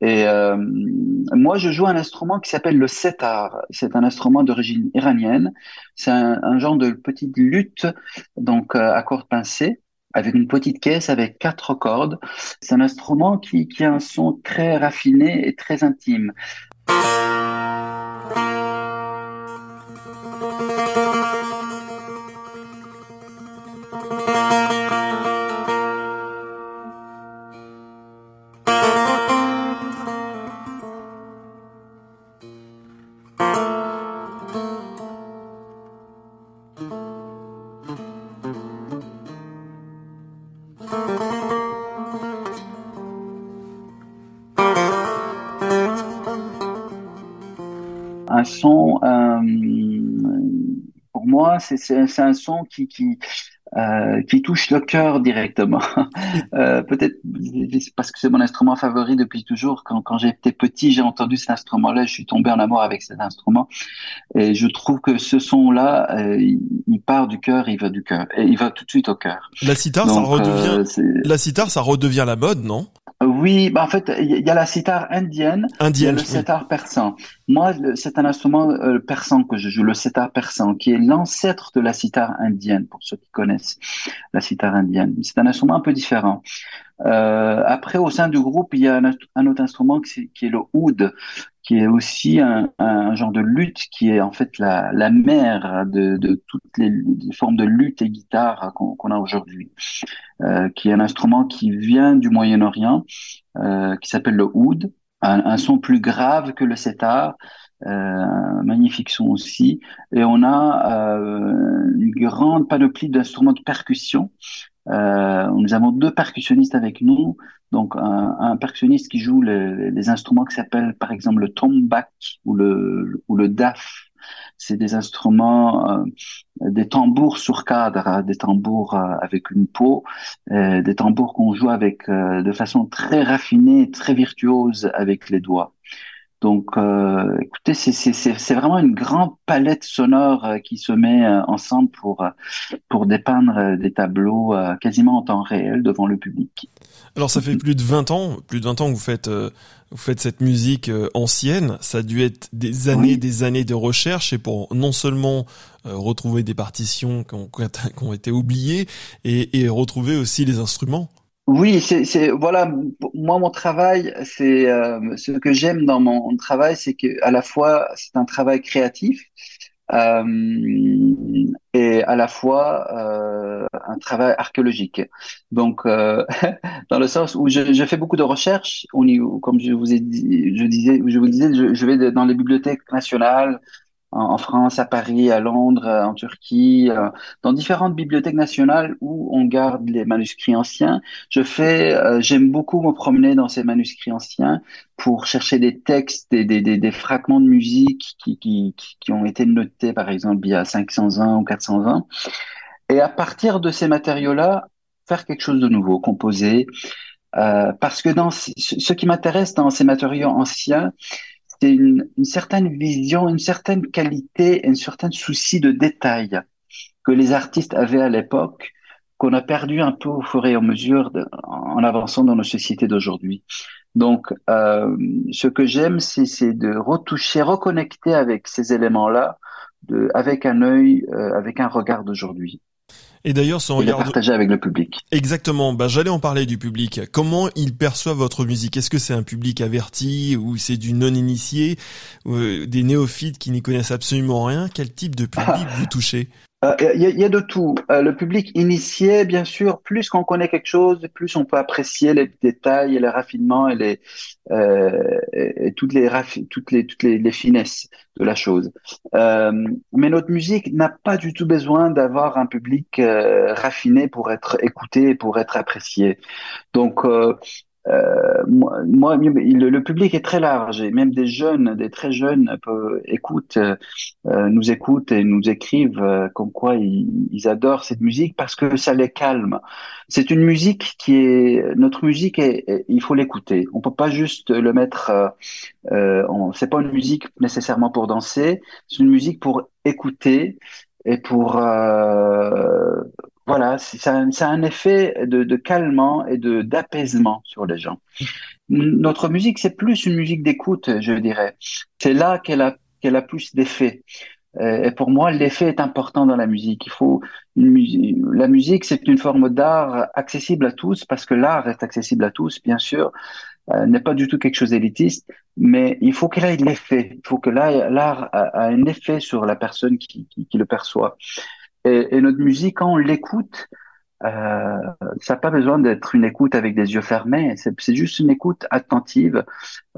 Et euh, moi, je joue un instrument qui s'appelle le setar. C'est un instrument d'origine iranienne. C'est un, un, genre de petite lutte, donc euh, à cordes pincées avec une petite caisse avec quatre cordes. C'est un instrument qui, qui a un son très raffiné et très intime. C'est un son qui, qui, euh, qui touche le cœur directement. euh, Peut-être parce que c'est mon instrument favori depuis toujours. Quand, quand j'étais petit, j'ai entendu cet instrument-là, je suis tombé en amour avec cet instrument. Et je trouve que ce son-là, euh, il, part du cœur, il va du cœur, et il va tout de suite au cœur. La sitar, ça redevient. la sitar, ça redevient la mode, non? Oui, bah en fait, il y a la sitar indienne, indienne le sitar persan. Moi, c'est un instrument euh, persan que je joue, le sitar persan, qui est l'ancêtre de la sitar indienne, pour ceux qui connaissent la sitar indienne. C'est un instrument un peu différent. Euh, après, au sein du groupe, il y a un, autre instrument qui est, le oud, qui est aussi un, genre de lutte qui est en fait la, mère de, toutes les, formes de lutte et guitare qu'on qu a aujourd'hui, euh, qui est un instrument qui vient du Moyen-Orient, qui s'appelle le oud, un, un, son plus grave que le setar, euh, un magnifique son aussi, et on a euh, une grande panoplie d'instruments de percussion. Euh, nous avons deux percussionnistes avec nous, donc un, un percussionniste qui joue les, les instruments qui s'appellent par exemple le tombak ou le, ou le daf. C'est des instruments, euh, des tambours sur cadre, hein, des tambours euh, avec une peau, euh, des tambours qu'on joue avec de façon très raffinée, très virtuose avec les doigts. Donc, euh, écoutez, c'est vraiment une grande palette sonore euh, qui se met euh, ensemble pour pour dépeindre des tableaux quasiment en temps réel devant le public. Alors, ça fait plus de 20 ans, plus de 20 ans que vous faites vous faites cette musique ancienne. Ça a dû être des années, oui. des années de recherche et pour non seulement retrouver des partitions qui ont, qui ont été oubliées et, et retrouver aussi les instruments. Oui, c'est voilà. Moi, mon travail, c'est euh, ce que j'aime dans mon travail, c'est que à la fois c'est un travail créatif euh, et à la fois euh, un travail archéologique. Donc, dans le sens où je, je fais beaucoup de recherches au niveau, comme je vous ai dit, je disais, je vais dans les bibliothèques nationales en, France, à Paris, à Londres, euh, en Turquie, euh, dans différentes bibliothèques nationales où on garde les manuscrits anciens. Je fais, euh, j'aime beaucoup me promener dans ces manuscrits anciens pour chercher des textes, des, des, des, des fragments de musique qui, qui, qui ont été notés, par exemple, il y a 500 ans ou 400 ans. Et à partir de ces matériaux-là, faire quelque chose de nouveau, composer. Euh, parce que dans ce qui m'intéresse dans ces matériaux anciens, c'est une, une, certaine vision, une certaine qualité, un certain souci de détail que les artistes avaient à l'époque, qu'on a perdu un peu au fur et à mesure de, en avançant dans nos sociétés d'aujourd'hui. Donc, euh, ce que j'aime, c'est de retoucher, reconnecter avec ces éléments-là, avec un œil, euh, avec un regard d'aujourd'hui. Et d'ailleurs, son regard partager avec le public. Exactement. Bah, j'allais en parler du public. Comment il perçoit votre musique? Est-ce que c'est un public averti ou c'est du non-initié, euh, des néophytes qui n'y connaissent absolument rien? Quel type de public vous touchez? Il euh, y, y, a de tout. Euh, le public initié, bien sûr, plus qu'on connaît quelque chose, plus on peut apprécier les détails et les raffinements et les euh, et toutes les toutes les toutes les, les, finesses de la chose. Euh, mais notre musique n'a pas du tout besoin d'avoir un public euh, raffiné pour être écouté, pour être apprécié. Donc euh, moi, le, public est très large et même des jeunes, des très jeunes écoutent, euh, nous écoutent et nous écrivent euh, comme quoi ils, adorent cette musique parce que ça les calme. C'est une musique qui est notre musique et il faut l'écouter. On peut pas juste le mettre. Euh, c'est pas une musique nécessairement pour danser. C'est une musique pour écouter et pour euh, voilà, ça, a un effet de, de calmant et de d'apaisement sur les gens. Notre musique, c'est plus une musique d'écoute, je dirais. C'est là qu'elle a qu'elle a plus d'effet. Euh, et pour moi, l'effet est important dans la musique. Il faut une musique. La musique, c'est une forme d'art accessible à tous parce que l'art est accessible à tous, bien sûr. Euh, n'est pas du tout quelque chose d'élitiste, mais il faut qu'elle ait l'effet. Il faut que l'art a, un effet sur la personne qui, qui, le perçoit. Et, notre musique, quand on l'écoute, euh, ça n'a pas besoin d'être une écoute avec des yeux fermés. C'est juste une écoute attentive.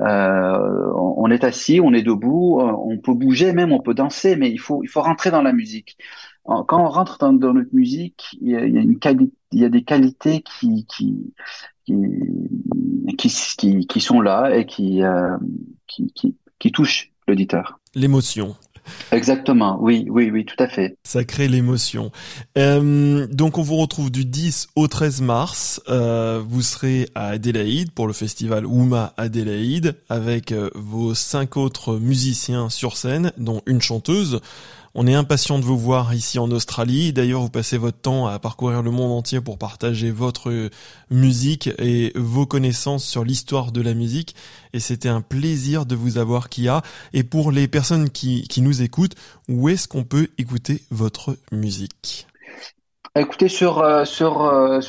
Euh, on, est assis, on est debout, on peut bouger même, on peut danser, mais il faut il faut rentrer dans la musique. Quand on rentre dans, dans notre musique, il y a, y a une y a des qualités qui qui qui qui, qui, sont là et qui, euh, qui, qui, qui touchent l'auditeur. L'émotion. Exactement, oui, oui, oui, tout à fait. Ça crée l'émotion. Euh, donc on vous retrouve du 10 au 13 mars. Euh, vous serez à Adélaïde pour le festival Ouma Adélaïde avec vos cinq autres musiciens sur scène, dont une chanteuse. On est impatient de vous voir ici en Australie. D'ailleurs, vous passez votre temps à parcourir le monde entier pour partager votre musique et vos connaissances sur l'histoire de la musique. Et c'était un plaisir de vous avoir, Kia. Et pour les personnes qui, qui nous écoutent, où est-ce qu'on peut écouter votre musique? Écoutez, sur, euh, sur, euh,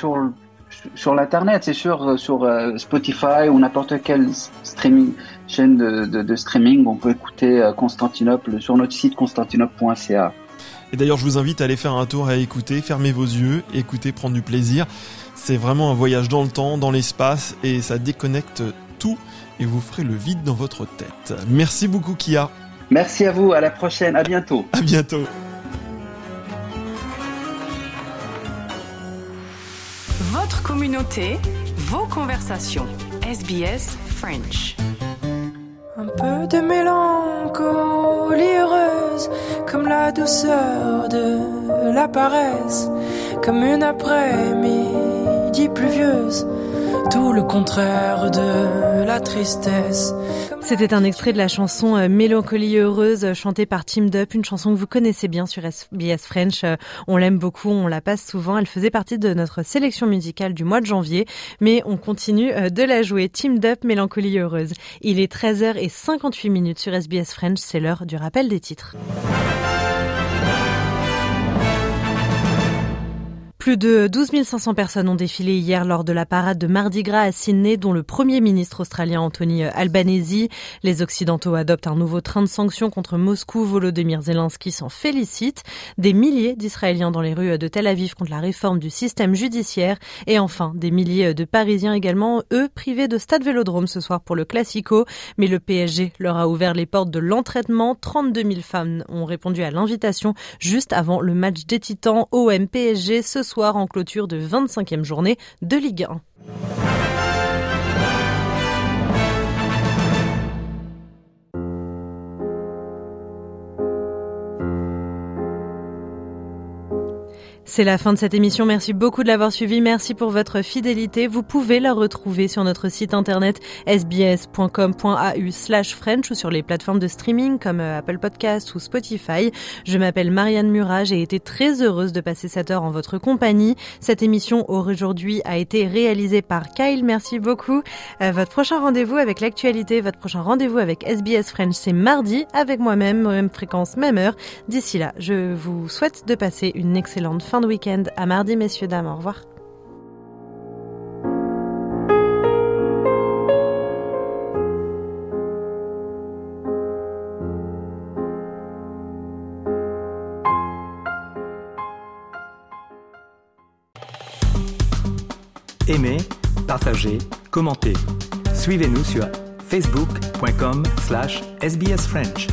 sur l'internet, c'est sûr, euh, sur euh, Spotify ou n'importe quelle streaming, chaîne de, de, de, streaming, on peut écouter euh, Constantinople sur notre site constantinople.ca. Et d'ailleurs, je vous invite à aller faire un tour et à écouter. Fermez vos yeux, écoutez, prendre du plaisir. C'est vraiment un voyage dans le temps, dans l'espace, et ça déconnecte tout et vous ferez le vide dans votre tête. Merci beaucoup, Kia. Merci à vous. À la prochaine. À bientôt. À bientôt. Communauté, vos conversations. SBS French. Un peu de mélancolie heureuse, comme la douceur de la paresse, comme une après-midi pluvieuse tout le contraire de la tristesse. C'était un extrait de la chanson euh, Mélancolie heureuse euh, chantée par Team Dup, une chanson que vous connaissez bien sur SBS French. Euh, on l'aime beaucoup, on la passe souvent. Elle faisait partie de notre sélection musicale du mois de janvier, mais on continue de la jouer. Team Dup, Mélancolie heureuse. Il est 13h58 minutes sur SBS French, c'est l'heure du rappel des titres. Plus de 12 500 personnes ont défilé hier lors de la parade de Mardi Gras à Sydney, dont le Premier ministre australien Anthony Albanese. Les Occidentaux adoptent un nouveau train de sanctions contre Moscou. Volodymyr Zelensky s'en félicite. Des milliers d'Israéliens dans les rues de Tel Aviv contre la réforme du système judiciaire. Et enfin, des milliers de Parisiens également, eux, privés de stade Vélodrome ce soir pour le Classico. Mais le PSG leur a ouvert les portes de l'entraînement. 32 000 femmes ont répondu à l'invitation juste avant le match des Titans OM-PSG ce soir soir en clôture de 25e journée de Ligue 1. C'est la fin de cette émission. Merci beaucoup de l'avoir suivi. Merci pour votre fidélité. Vous pouvez la retrouver sur notre site internet sbs.com.au slash French ou sur les plateformes de streaming comme euh, Apple Podcasts ou Spotify. Je m'appelle Marianne Murat. J'ai été très heureuse de passer cette heure en votre compagnie. Cette émission aujourd'hui a été réalisée par Kyle. Merci beaucoup. Euh, votre prochain rendez-vous avec l'actualité, votre prochain rendez-vous avec SBS French, c'est mardi avec moi-même, même fréquence, même heure. D'ici là, je vous souhaite de passer une excellente fin fin de week-end. À mardi, messieurs, dames. Au revoir. Aimez, partagez, commentez. Suivez-nous sur facebook.com slash sbsfrench.